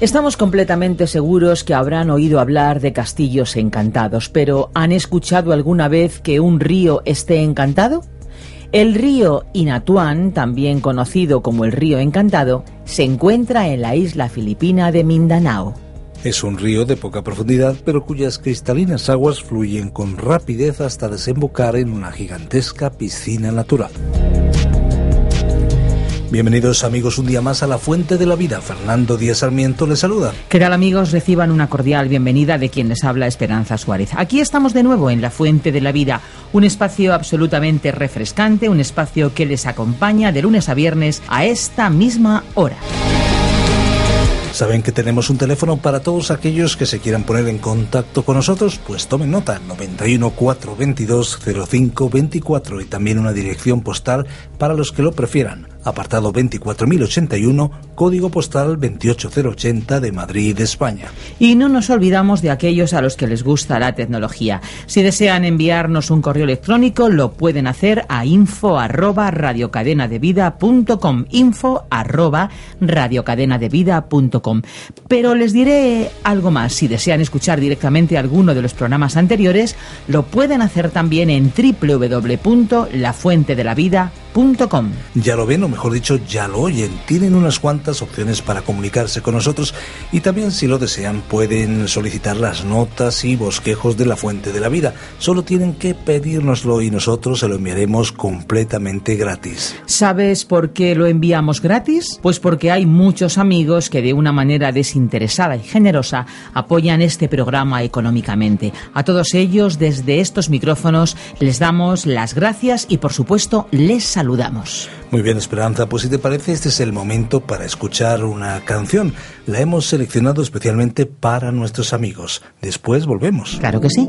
Estamos completamente seguros que habrán oído hablar de castillos encantados, pero ¿han escuchado alguna vez que un río esté encantado? El río Inatuan, también conocido como el río encantado, se encuentra en la isla filipina de Mindanao. Es un río de poca profundidad, pero cuyas cristalinas aguas fluyen con rapidez hasta desembocar en una gigantesca piscina natural. Bienvenidos amigos un día más a la Fuente de la Vida. Fernando Díaz Sarmiento les saluda. ¿Qué tal amigos? Reciban una cordial bienvenida de quien les habla Esperanza Suárez. Aquí estamos de nuevo en la Fuente de la Vida, un espacio absolutamente refrescante, un espacio que les acompaña de lunes a viernes a esta misma hora. ¿Saben que tenemos un teléfono para todos aquellos que se quieran poner en contacto con nosotros? Pues tomen nota, 91 422 05 24 y también una dirección postal para los que lo prefieran apartado 24081, código postal 28080 de Madrid, España. Y no nos olvidamos de aquellos a los que les gusta la tecnología. Si desean enviarnos un correo electrónico, lo pueden hacer a info arroba info Pero les diré algo más. Si desean escuchar directamente alguno de los programas anteriores, lo pueden hacer también en www.lafuentedelavida.com ya lo ven, o mejor dicho, ya lo oyen. Tienen unas cuantas opciones para comunicarse con nosotros y también, si lo desean, pueden solicitar las notas y bosquejos de la Fuente de la Vida. Solo tienen que pedírnoslo y nosotros se lo enviaremos completamente gratis. ¿Sabes por qué lo enviamos gratis? Pues porque hay muchos amigos que de una manera desinteresada y generosa apoyan este programa económicamente. A todos ellos, desde estos micrófonos, les damos las gracias y, por supuesto, les saludamos saludamos. Muy bien, Esperanza, pues si te parece, este es el momento para escuchar una canción. La hemos seleccionado especialmente para nuestros amigos. Después volvemos. Claro que sí.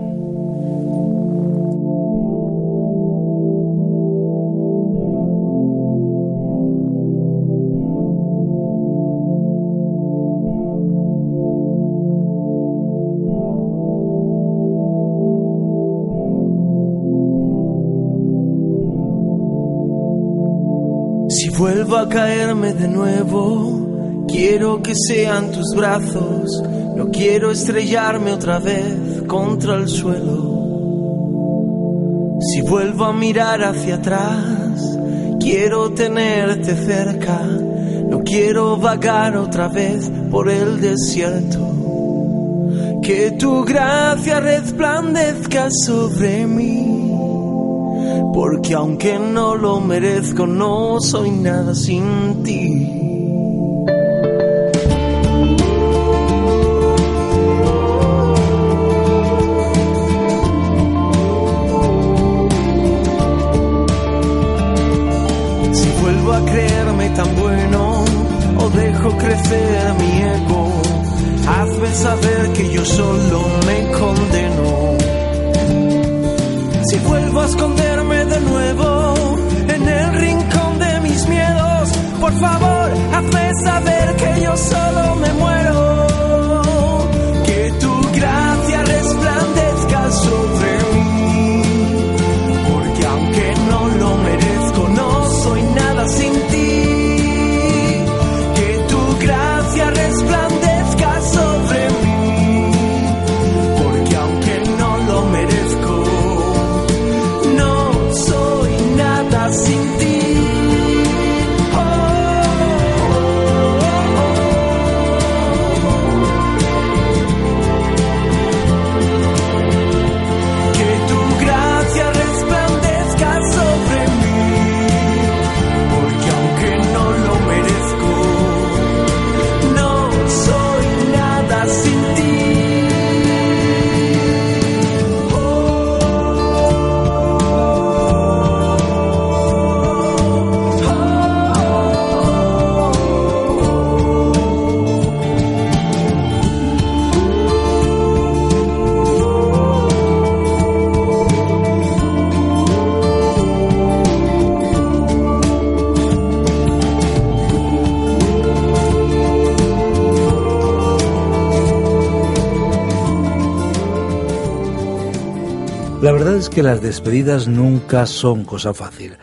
Vuelvo a caerme de nuevo, quiero que sean tus brazos, no quiero estrellarme otra vez contra el suelo. Si vuelvo a mirar hacia atrás, quiero tenerte cerca, no quiero vagar otra vez por el desierto. Que tu gracia resplandezca sobre mí porque aunque no lo merezco, no soy nada sin ti. Si vuelvo a creerme tan bueno o dejo crecer mi ego, hazme saber que yo solo saber que yo solo me muero. Es que las despedidas nunca son cosa fácil.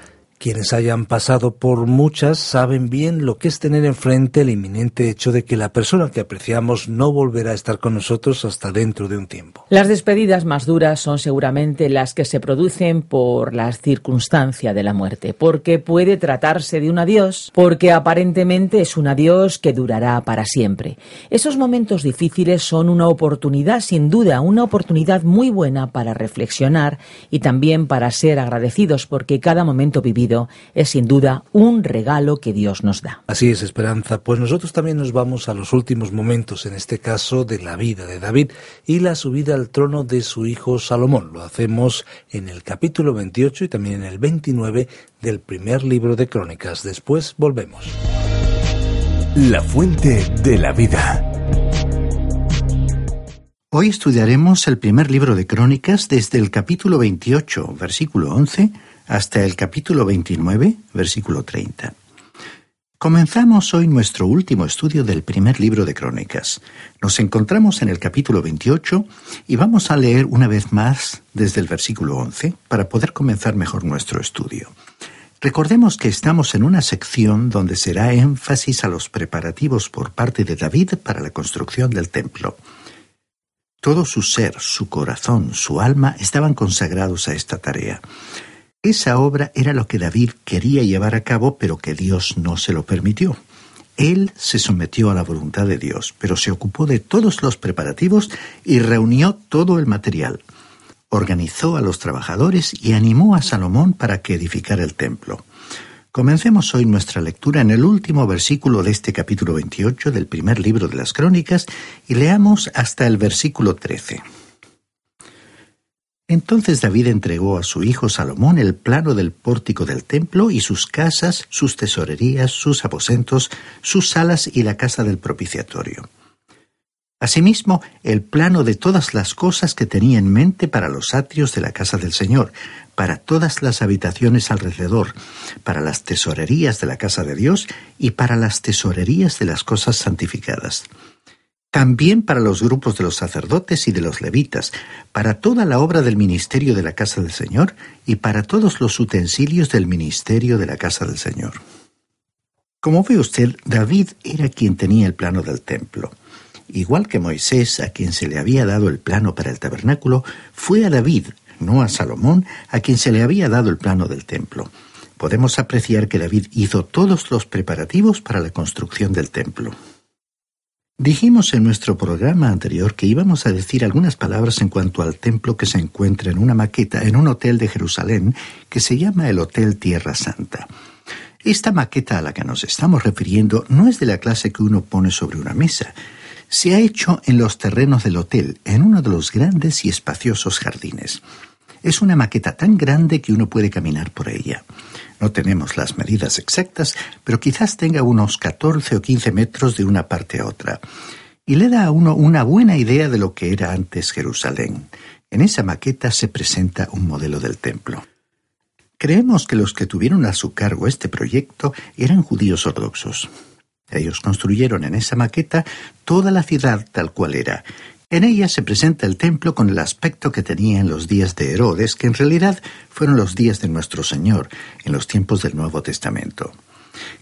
Quienes hayan pasado por muchas saben bien lo que es tener enfrente el inminente hecho de que la persona que apreciamos no volverá a estar con nosotros hasta dentro de un tiempo. Las despedidas más duras son seguramente las que se producen por la circunstancia de la muerte, porque puede tratarse de un adiós, porque aparentemente es un adiós que durará para siempre. Esos momentos difíciles son una oportunidad, sin duda, una oportunidad muy buena para reflexionar y también para ser agradecidos, porque cada momento vivido es sin duda un regalo que Dios nos da. Así es, Esperanza. Pues nosotros también nos vamos a los últimos momentos, en este caso de la vida de David y la subida al trono de su hijo Salomón. Lo hacemos en el capítulo 28 y también en el 29 del primer libro de Crónicas. Después volvemos. La fuente de la vida. Hoy estudiaremos el primer libro de Crónicas desde el capítulo 28, versículo 11, hasta el capítulo 29, versículo 30. Comenzamos hoy nuestro último estudio del primer libro de Crónicas. Nos encontramos en el capítulo 28 y vamos a leer una vez más desde el versículo 11 para poder comenzar mejor nuestro estudio. Recordemos que estamos en una sección donde será énfasis a los preparativos por parte de David para la construcción del templo. Todo su ser, su corazón, su alma estaban consagrados a esta tarea. Esa obra era lo que David quería llevar a cabo, pero que Dios no se lo permitió. Él se sometió a la voluntad de Dios, pero se ocupó de todos los preparativos y reunió todo el material. Organizó a los trabajadores y animó a Salomón para que edificara el templo. Comencemos hoy nuestra lectura en el último versículo de este capítulo 28 del primer libro de las Crónicas y leamos hasta el versículo 13. Entonces David entregó a su hijo Salomón el plano del pórtico del templo y sus casas, sus tesorerías, sus aposentos, sus salas y la casa del propiciatorio. Asimismo, el plano de todas las cosas que tenía en mente para los atrios de la casa del Señor, para todas las habitaciones alrededor, para las tesorerías de la casa de Dios y para las tesorerías de las cosas santificadas también para los grupos de los sacerdotes y de los levitas, para toda la obra del ministerio de la casa del Señor y para todos los utensilios del ministerio de la casa del Señor. Como ve usted, David era quien tenía el plano del templo. Igual que Moisés, a quien se le había dado el plano para el tabernáculo, fue a David, no a Salomón, a quien se le había dado el plano del templo. Podemos apreciar que David hizo todos los preparativos para la construcción del templo. Dijimos en nuestro programa anterior que íbamos a decir algunas palabras en cuanto al templo que se encuentra en una maqueta en un hotel de Jerusalén que se llama el Hotel Tierra Santa. Esta maqueta a la que nos estamos refiriendo no es de la clase que uno pone sobre una mesa. Se ha hecho en los terrenos del hotel, en uno de los grandes y espaciosos jardines. Es una maqueta tan grande que uno puede caminar por ella. No tenemos las medidas exactas, pero quizás tenga unos 14 o 15 metros de una parte a otra. Y le da a uno una buena idea de lo que era antes Jerusalén. En esa maqueta se presenta un modelo del templo. Creemos que los que tuvieron a su cargo este proyecto eran judíos ortodoxos. Ellos construyeron en esa maqueta toda la ciudad tal cual era, en ella se presenta el templo con el aspecto que tenía en los días de Herodes, que en realidad fueron los días de nuestro Señor, en los tiempos del Nuevo Testamento.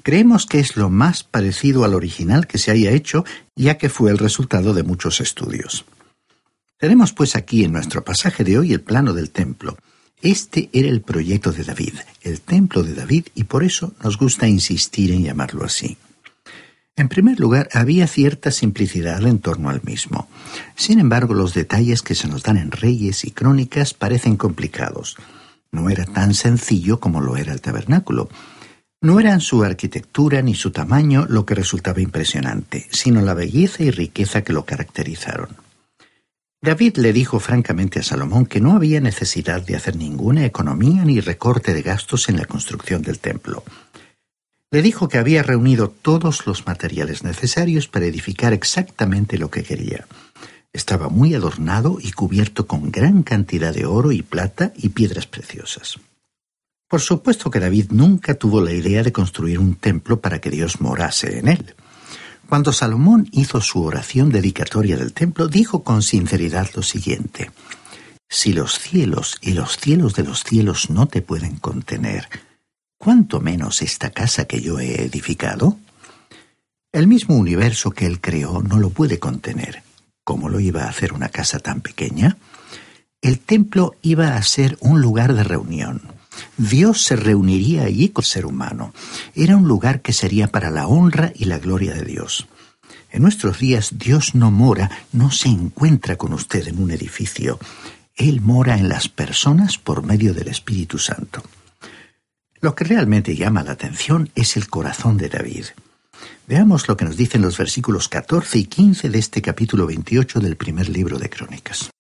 Creemos que es lo más parecido al original que se haya hecho, ya que fue el resultado de muchos estudios. Tenemos pues aquí en nuestro pasaje de hoy el plano del templo. Este era el proyecto de David, el templo de David, y por eso nos gusta insistir en llamarlo así. En primer lugar, había cierta simplicidad en torno al mismo. Sin embargo, los detalles que se nos dan en Reyes y Crónicas parecen complicados. No era tan sencillo como lo era el tabernáculo. No eran su arquitectura ni su tamaño lo que resultaba impresionante, sino la belleza y riqueza que lo caracterizaron. David le dijo francamente a Salomón que no había necesidad de hacer ninguna economía ni recorte de gastos en la construcción del templo. Le dijo que había reunido todos los materiales necesarios para edificar exactamente lo que quería. Estaba muy adornado y cubierto con gran cantidad de oro y plata y piedras preciosas. Por supuesto que David nunca tuvo la idea de construir un templo para que Dios morase en él. Cuando Salomón hizo su oración dedicatoria del templo, dijo con sinceridad lo siguiente, Si los cielos y los cielos de los cielos no te pueden contener, ¿cuánto menos esta casa que yo he edificado? El mismo universo que él creó no lo puede contener. ¿Cómo lo iba a hacer una casa tan pequeña? El templo iba a ser un lugar de reunión. Dios se reuniría allí con el ser humano. Era un lugar que sería para la honra y la gloria de Dios. En nuestros días Dios no mora, no se encuentra con usted en un edificio. Él mora en las personas por medio del Espíritu Santo. Lo que realmente llama la atención es el corazón de David. Veamos lo que nos dicen los versículos 14 y 15 de este capítulo 28 del primer libro de Crónicas.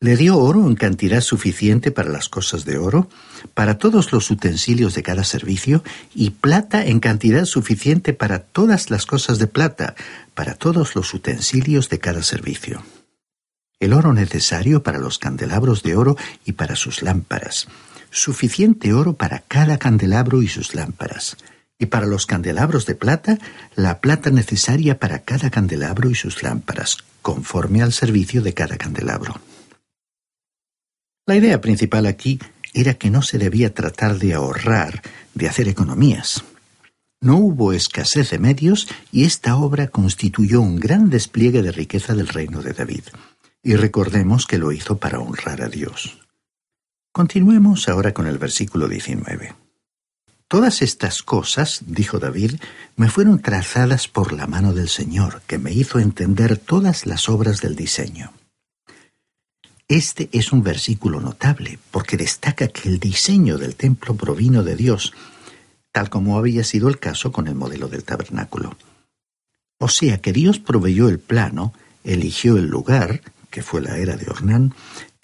Le dio oro en cantidad suficiente para las cosas de oro, para todos los utensilios de cada servicio, y plata en cantidad suficiente para todas las cosas de plata, para todos los utensilios de cada servicio. El oro necesario para los candelabros de oro y para sus lámparas. Suficiente oro para cada candelabro y sus lámparas. Y para los candelabros de plata, la plata necesaria para cada candelabro y sus lámparas, conforme al servicio de cada candelabro. La idea principal aquí era que no se debía tratar de ahorrar, de hacer economías. No hubo escasez de medios y esta obra constituyó un gran despliegue de riqueza del reino de David. Y recordemos que lo hizo para honrar a Dios. Continuemos ahora con el versículo 19. Todas estas cosas, dijo David, me fueron trazadas por la mano del Señor, que me hizo entender todas las obras del diseño. Este es un versículo notable porque destaca que el diseño del templo provino de Dios, tal como había sido el caso con el modelo del tabernáculo. O sea que Dios proveyó el plano, eligió el lugar, que fue la era de Ornán,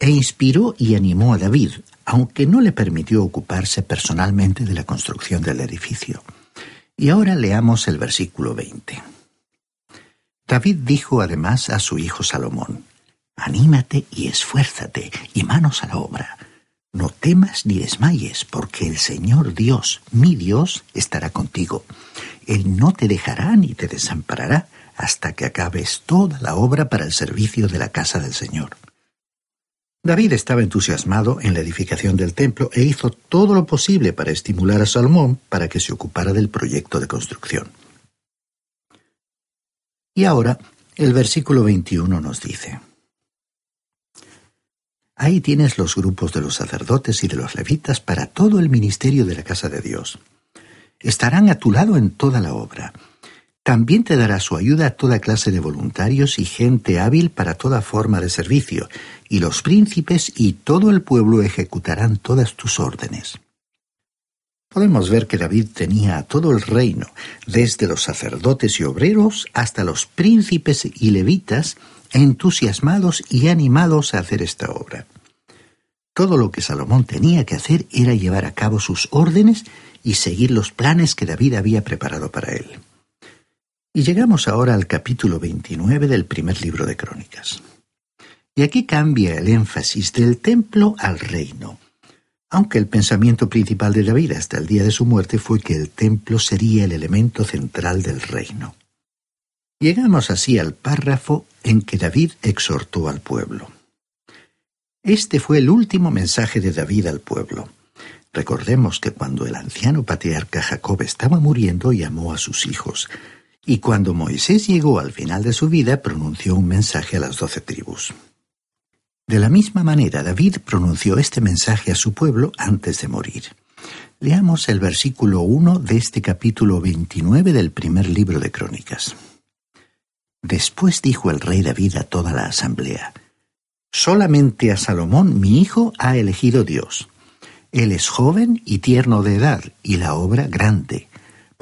e inspiró y animó a David, aunque no le permitió ocuparse personalmente de la construcción del edificio. Y ahora leamos el versículo 20. David dijo además a su hijo Salomón, Anímate y esfuérzate, y manos a la obra. No temas ni desmayes, porque el Señor Dios, mi Dios, estará contigo. Él no te dejará ni te desamparará hasta que acabes toda la obra para el servicio de la casa del Señor. David estaba entusiasmado en la edificación del templo e hizo todo lo posible para estimular a Salomón para que se ocupara del proyecto de construcción. Y ahora, el versículo 21 nos dice, Ahí tienes los grupos de los sacerdotes y de los levitas para todo el ministerio de la casa de Dios. Estarán a tu lado en toda la obra. También te dará su ayuda a toda clase de voluntarios y gente hábil para toda forma de servicio, y los príncipes y todo el pueblo ejecutarán todas tus órdenes. Podemos ver que David tenía a todo el reino, desde los sacerdotes y obreros hasta los príncipes y levitas, entusiasmados y animados a hacer esta obra. Todo lo que Salomón tenía que hacer era llevar a cabo sus órdenes y seguir los planes que David había preparado para él. Y llegamos ahora al capítulo 29 del primer libro de Crónicas. Y aquí cambia el énfasis del templo al reino, aunque el pensamiento principal de David hasta el día de su muerte fue que el templo sería el elemento central del reino. Llegamos así al párrafo en que David exhortó al pueblo. Este fue el último mensaje de David al pueblo. Recordemos que cuando el anciano patriarca Jacob estaba muriendo llamó a sus hijos, y cuando Moisés llegó al final de su vida pronunció un mensaje a las doce tribus. De la misma manera David pronunció este mensaje a su pueblo antes de morir. Leamos el versículo 1 de este capítulo 29 del primer libro de Crónicas. Después dijo el rey David a toda la asamblea, Solamente a Salomón, mi hijo, ha elegido Dios. Él es joven y tierno de edad, y la obra grande,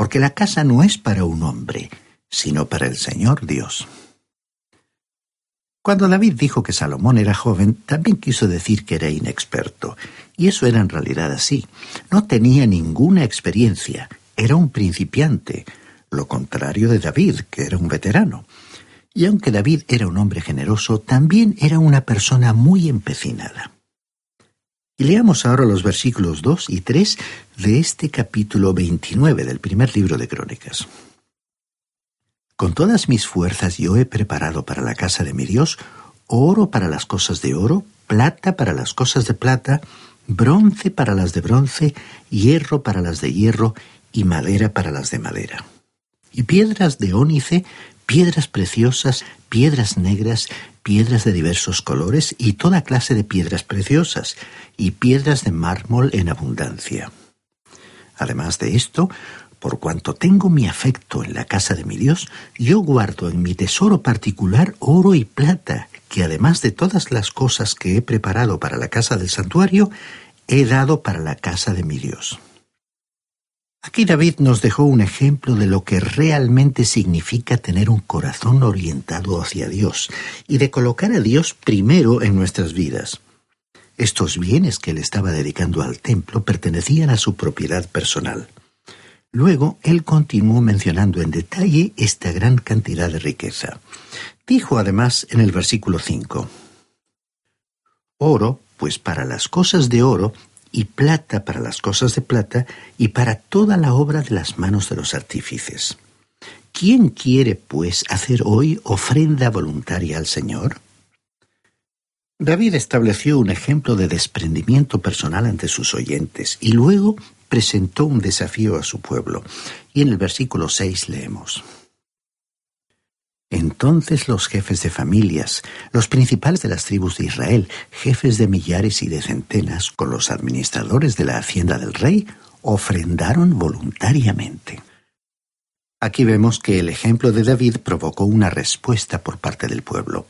porque la casa no es para un hombre, sino para el Señor Dios. Cuando David dijo que Salomón era joven, también quiso decir que era inexperto, y eso era en realidad así. No tenía ninguna experiencia, era un principiante, lo contrario de David, que era un veterano. Y aunque David era un hombre generoso, también era una persona muy empecinada. Y leamos ahora los versículos 2 y 3 de este capítulo 29 del primer libro de Crónicas. Con todas mis fuerzas yo he preparado para la casa de mi Dios oro para las cosas de oro, plata para las cosas de plata, bronce para las de bronce, hierro para las de hierro y madera para las de madera. Y piedras de ónice, piedras preciosas, piedras negras, piedras de diversos colores y toda clase de piedras preciosas, y piedras de mármol en abundancia. Además de esto, por cuanto tengo mi afecto en la casa de mi Dios, yo guardo en mi tesoro particular oro y plata, que además de todas las cosas que he preparado para la casa del santuario, he dado para la casa de mi Dios. Aquí David nos dejó un ejemplo de lo que realmente significa tener un corazón orientado hacia Dios y de colocar a Dios primero en nuestras vidas. Estos bienes que él estaba dedicando al templo pertenecían a su propiedad personal. Luego él continuó mencionando en detalle esta gran cantidad de riqueza. Dijo además en el versículo 5, Oro, pues para las cosas de oro y plata para las cosas de plata, y para toda la obra de las manos de los artífices. ¿Quién quiere, pues, hacer hoy ofrenda voluntaria al Señor? David estableció un ejemplo de desprendimiento personal ante sus oyentes y luego presentó un desafío a su pueblo. Y en el versículo 6 leemos. Entonces los jefes de familias, los principales de las tribus de Israel, jefes de millares y de centenas, con los administradores de la hacienda del rey, ofrendaron voluntariamente. Aquí vemos que el ejemplo de David provocó una respuesta por parte del pueblo.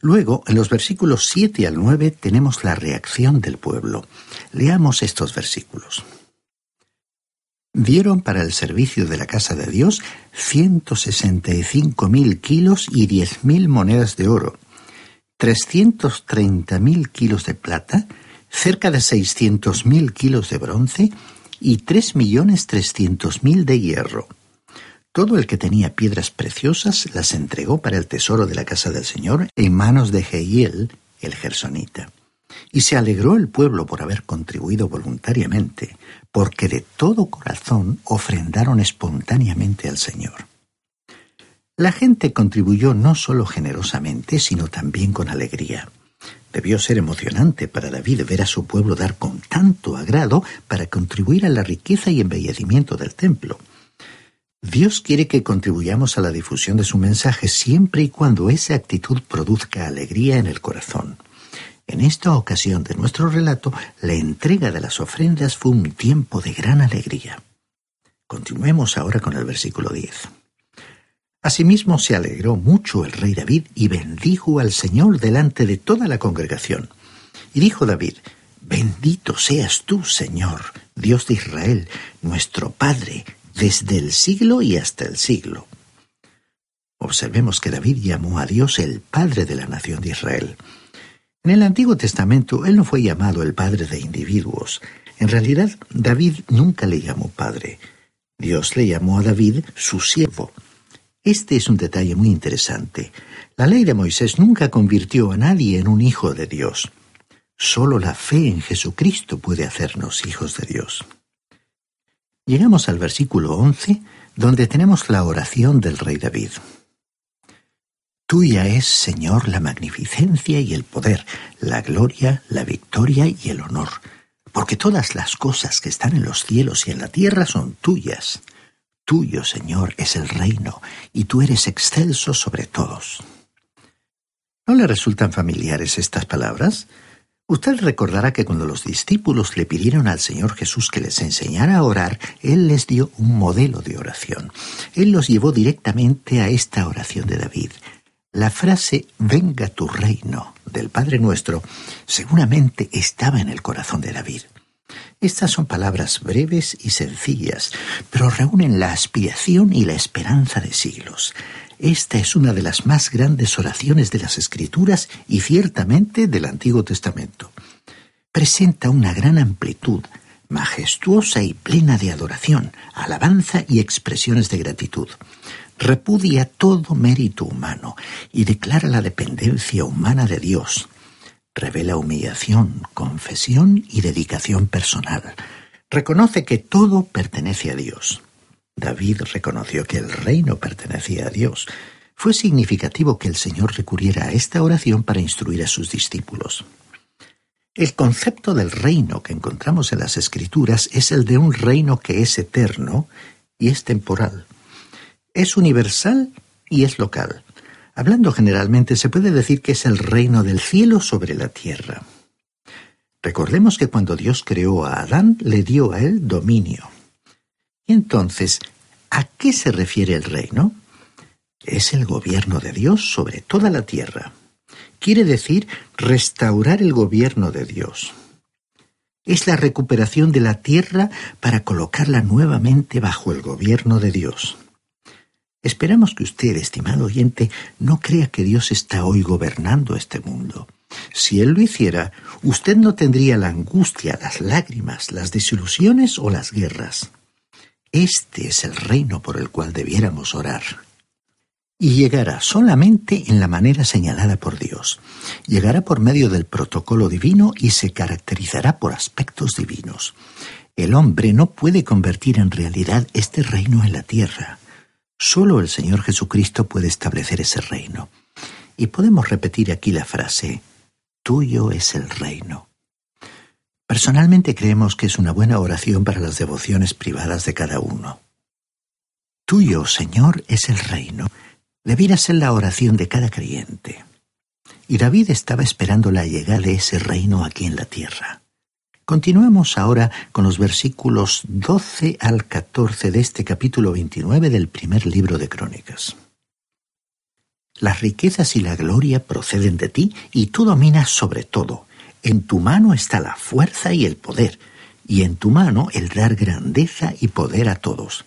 Luego, en los versículos 7 al 9, tenemos la reacción del pueblo. Leamos estos versículos dieron para el servicio de la casa de Dios ciento sesenta y cinco mil kilos y diez mil monedas de oro, trescientos treinta mil kilos de plata, cerca de seiscientos mil kilos de bronce y tres millones trescientos mil de hierro. Todo el que tenía piedras preciosas las entregó para el tesoro de la casa del Señor en manos de Jehiel, el gersonita. Y se alegró el pueblo por haber contribuido voluntariamente, porque de todo corazón ofrendaron espontáneamente al Señor. La gente contribuyó no solo generosamente, sino también con alegría. Debió ser emocionante para David ver a su pueblo dar con tanto agrado para contribuir a la riqueza y embellecimiento del templo. Dios quiere que contribuyamos a la difusión de su mensaje siempre y cuando esa actitud produzca alegría en el corazón. En esta ocasión de nuestro relato, la entrega de las ofrendas fue un tiempo de gran alegría. Continuemos ahora con el versículo 10. Asimismo se alegró mucho el rey David y bendijo al Señor delante de toda la congregación. Y dijo David, Bendito seas tú, Señor, Dios de Israel, nuestro Padre, desde el siglo y hasta el siglo. Observemos que David llamó a Dios el Padre de la nación de Israel. En el Antiguo Testamento él no fue llamado el padre de individuos. En realidad, David nunca le llamó padre. Dios le llamó a David su siervo. Este es un detalle muy interesante. La ley de Moisés nunca convirtió a nadie en un hijo de Dios. Solo la fe en Jesucristo puede hacernos hijos de Dios. Llegamos al versículo 11, donde tenemos la oración del rey David. Tuya es, Señor, la magnificencia y el poder, la gloria, la victoria y el honor, porque todas las cosas que están en los cielos y en la tierra son tuyas. Tuyo, Señor, es el reino, y tú eres excelso sobre todos. ¿No le resultan familiares estas palabras? Usted recordará que cuando los discípulos le pidieron al Señor Jesús que les enseñara a orar, Él les dio un modelo de oración. Él los llevó directamente a esta oración de David. La frase Venga tu reino del Padre nuestro seguramente estaba en el corazón de David. Estas son palabras breves y sencillas, pero reúnen la aspiración y la esperanza de siglos. Esta es una de las más grandes oraciones de las Escrituras y ciertamente del Antiguo Testamento. Presenta una gran amplitud, majestuosa y plena de adoración, alabanza y expresiones de gratitud repudia todo mérito humano y declara la dependencia humana de Dios. Revela humillación, confesión y dedicación personal. Reconoce que todo pertenece a Dios. David reconoció que el reino pertenecía a Dios. Fue significativo que el Señor recurriera a esta oración para instruir a sus discípulos. El concepto del reino que encontramos en las Escrituras es el de un reino que es eterno y es temporal. Es universal y es local. Hablando generalmente, se puede decir que es el reino del cielo sobre la tierra. Recordemos que cuando Dios creó a Adán, le dio a él dominio. Y entonces, ¿a qué se refiere el reino? Es el gobierno de Dios sobre toda la tierra quiere decir restaurar el gobierno de Dios. Es la recuperación de la tierra para colocarla nuevamente bajo el gobierno de Dios. Esperamos que usted, estimado oyente, no crea que Dios está hoy gobernando este mundo. Si Él lo hiciera, usted no tendría la angustia, las lágrimas, las desilusiones o las guerras. Este es el reino por el cual debiéramos orar y llegará solamente en la manera señalada por Dios. Llegará por medio del protocolo divino y se caracterizará por aspectos divinos. El hombre no puede convertir en realidad este reino en la tierra. Solo el Señor Jesucristo puede establecer ese reino. Y podemos repetir aquí la frase, tuyo es el reino. Personalmente creemos que es una buena oración para las devociones privadas de cada uno. Tuyo, Señor, es el reino debiera ser la oración de cada creyente. Y David estaba esperando la llegada de ese reino aquí en la tierra. Continuemos ahora con los versículos 12 al 14 de este capítulo 29 del primer libro de Crónicas. Las riquezas y la gloria proceden de ti y tú dominas sobre todo. En tu mano está la fuerza y el poder, y en tu mano el dar grandeza y poder a todos.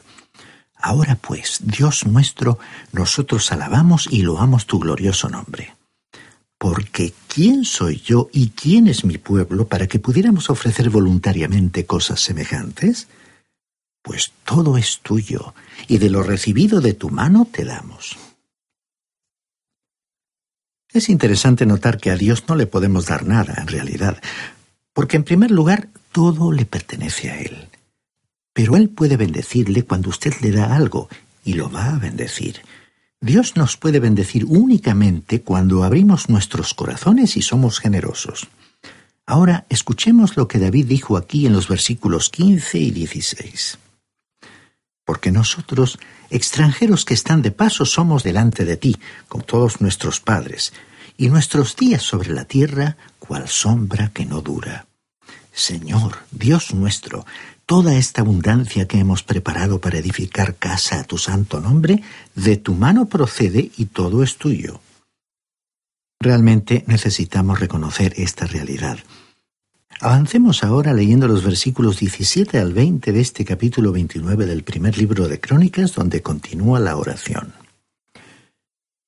Ahora pues, Dios nuestro, nosotros alabamos y loamos tu glorioso nombre. Porque ¿quién soy yo y quién es mi pueblo para que pudiéramos ofrecer voluntariamente cosas semejantes? Pues todo es tuyo, y de lo recibido de tu mano te damos. Es interesante notar que a Dios no le podemos dar nada, en realidad, porque en primer lugar todo le pertenece a Él. Pero Él puede bendecirle cuando usted le da algo, y lo va a bendecir. Dios nos puede bendecir únicamente cuando abrimos nuestros corazones y somos generosos. Ahora escuchemos lo que David dijo aquí en los versículos 15 y 16. Porque nosotros, extranjeros que están de paso, somos delante de ti, con todos nuestros padres, y nuestros días sobre la tierra, cual sombra que no dura. Señor, Dios nuestro, toda esta abundancia que hemos preparado para edificar casa a tu santo nombre, de tu mano procede y todo es tuyo. Realmente necesitamos reconocer esta realidad. Avancemos ahora leyendo los versículos 17 al 20 de este capítulo 29 del primer libro de Crónicas, donde continúa la oración.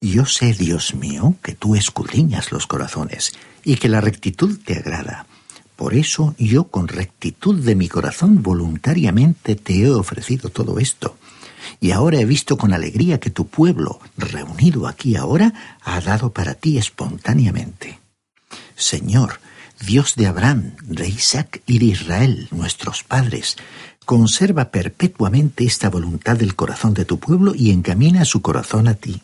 Yo sé, Dios mío, que tú escudriñas los corazones y que la rectitud te agrada por eso yo con rectitud de mi corazón voluntariamente te he ofrecido todo esto. Y ahora he visto con alegría que tu pueblo, reunido aquí ahora, ha dado para ti espontáneamente. Señor, Dios de Abraham, de Isaac y de Israel, nuestros padres, conserva perpetuamente esta voluntad del corazón de tu pueblo y encamina su corazón a ti.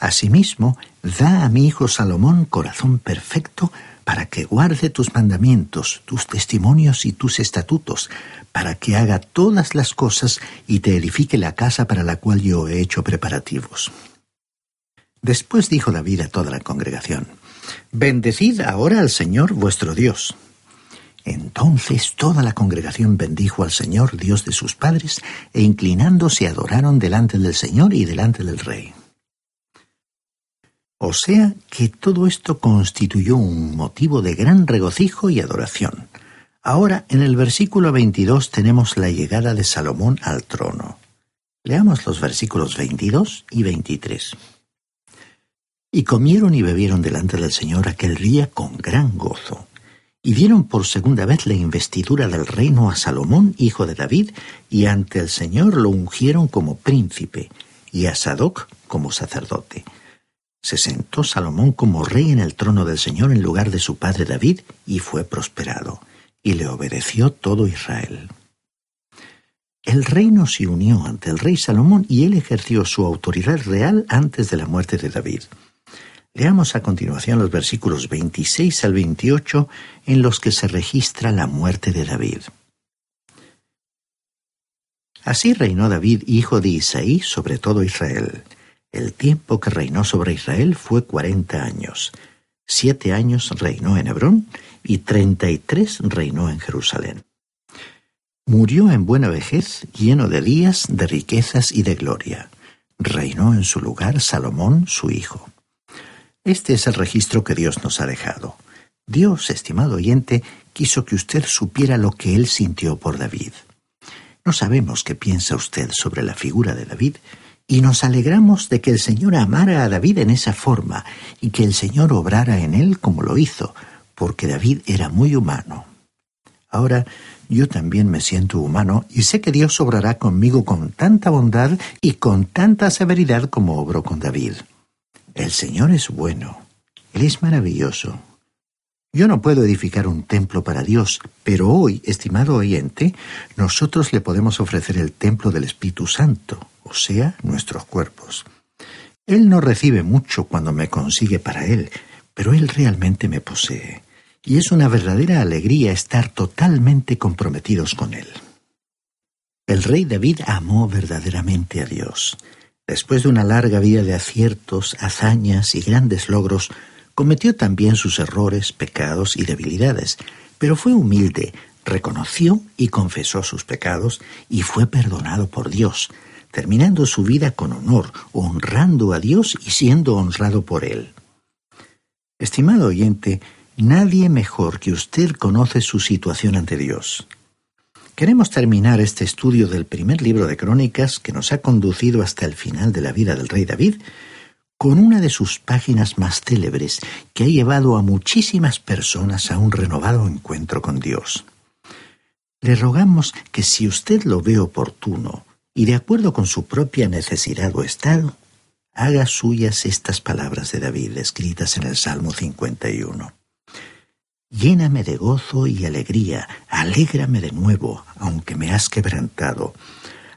Asimismo, da a mi hijo Salomón corazón perfecto para que guarde tus mandamientos, tus testimonios y tus estatutos, para que haga todas las cosas y te edifique la casa para la cual yo he hecho preparativos. Después dijo David a toda la congregación, Bendecid ahora al Señor vuestro Dios. Entonces toda la congregación bendijo al Señor, Dios de sus padres, e inclinándose adoraron delante del Señor y delante del Rey. O sea que todo esto constituyó un motivo de gran regocijo y adoración. Ahora, en el versículo 22 tenemos la llegada de Salomón al trono. Leamos los versículos 22 y 23. Y comieron y bebieron delante del Señor aquel día con gran gozo, y dieron por segunda vez la investidura del reino a Salomón, hijo de David, y ante el Señor lo ungieron como príncipe, y a Sadoc como sacerdote se sentó Salomón como rey en el trono del Señor en lugar de su padre David, y fue prosperado, y le obedeció todo Israel. El reino se unió ante el rey Salomón y él ejerció su autoridad real antes de la muerte de David. Leamos a continuación los versículos 26 al 28 en los que se registra la muerte de David. Así reinó David, hijo de Isaí, sobre todo Israel. El tiempo que reinó sobre Israel fue cuarenta años. Siete años reinó en Hebrón y treinta y tres reinó en Jerusalén. Murió en buena vejez, lleno de días, de riquezas y de gloria. Reinó en su lugar Salomón, su hijo. Este es el registro que Dios nos ha dejado. Dios, estimado oyente, quiso que usted supiera lo que él sintió por David. No sabemos qué piensa usted sobre la figura de David, y nos alegramos de que el Señor amara a David en esa forma y que el Señor obrara en él como lo hizo, porque David era muy humano. Ahora yo también me siento humano y sé que Dios obrará conmigo con tanta bondad y con tanta severidad como obró con David. El Señor es bueno, Él es maravilloso. Yo no puedo edificar un templo para Dios, pero hoy, estimado oyente, nosotros le podemos ofrecer el templo del Espíritu Santo, o sea, nuestros cuerpos. Él no recibe mucho cuando me consigue para Él, pero Él realmente me posee. Y es una verdadera alegría estar totalmente comprometidos con Él. El rey David amó verdaderamente a Dios. Después de una larga vida de aciertos, hazañas y grandes logros, cometió también sus errores, pecados y debilidades, pero fue humilde, reconoció y confesó sus pecados y fue perdonado por Dios, terminando su vida con honor, honrando a Dios y siendo honrado por Él. Estimado oyente, nadie mejor que usted conoce su situación ante Dios. Queremos terminar este estudio del primer libro de Crónicas que nos ha conducido hasta el final de la vida del rey David con una de sus páginas más célebres que ha llevado a muchísimas personas a un renovado encuentro con Dios. Le rogamos que si usted lo ve oportuno, y de acuerdo con su propia necesidad o estado, haga suyas estas palabras de David escritas en el Salmo 51. Lléname de gozo y alegría, alégrame de nuevo, aunque me has quebrantado.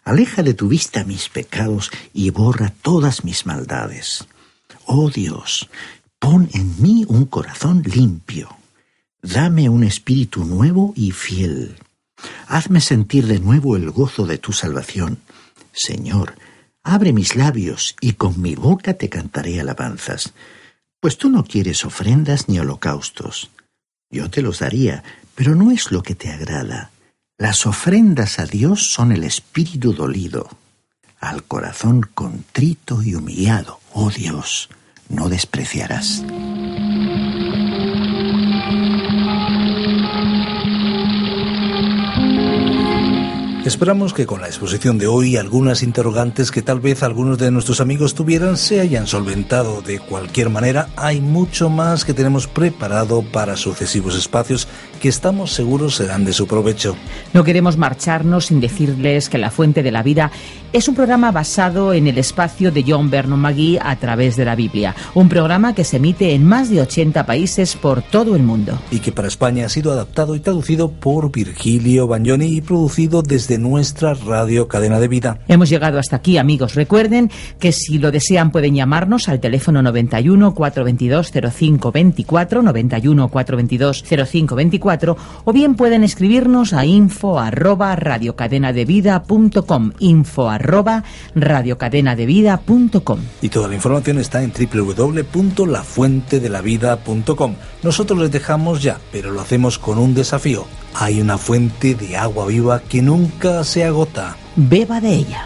Aleja de tu vista mis pecados y borra todas mis maldades. Oh Dios, pon en mí un corazón limpio. Dame un espíritu nuevo y fiel. Hazme sentir de nuevo el gozo de tu salvación Señor, abre mis labios y con mi boca te cantaré alabanzas, pues tú no quieres ofrendas ni holocaustos. Yo te los daría, pero no es lo que te agrada. Las ofrendas a Dios son el espíritu dolido. Al corazón contrito y humillado, oh Dios, no despreciarás. Esperamos que con la exposición de hoy algunas interrogantes que tal vez algunos de nuestros amigos tuvieran se hayan solventado. De cualquier manera, hay mucho más que tenemos preparado para sucesivos espacios que estamos seguros serán de su provecho. No queremos marcharnos sin decirles que La Fuente de la Vida es un programa basado en el espacio de John Vernon Magui a través de la Biblia, un programa que se emite en más de 80 países por todo el mundo. Y que para España ha sido adaptado y traducido por Virgilio Bagnoni y producido desde de nuestra radio cadena de vida. Hemos llegado hasta aquí, amigos. Recuerden que si lo desean pueden llamarnos al teléfono 91 422 0524 91 422 0524 o bien pueden escribirnos a info arroba radiocadenadevida.com info arroba radiocadenadevida.com Y toda la información está en www.lafuentedelavida.com. Nosotros les dejamos ya, pero lo hacemos con un desafío. Hay una fuente de agua viva que nunca se agota. Beba de ella.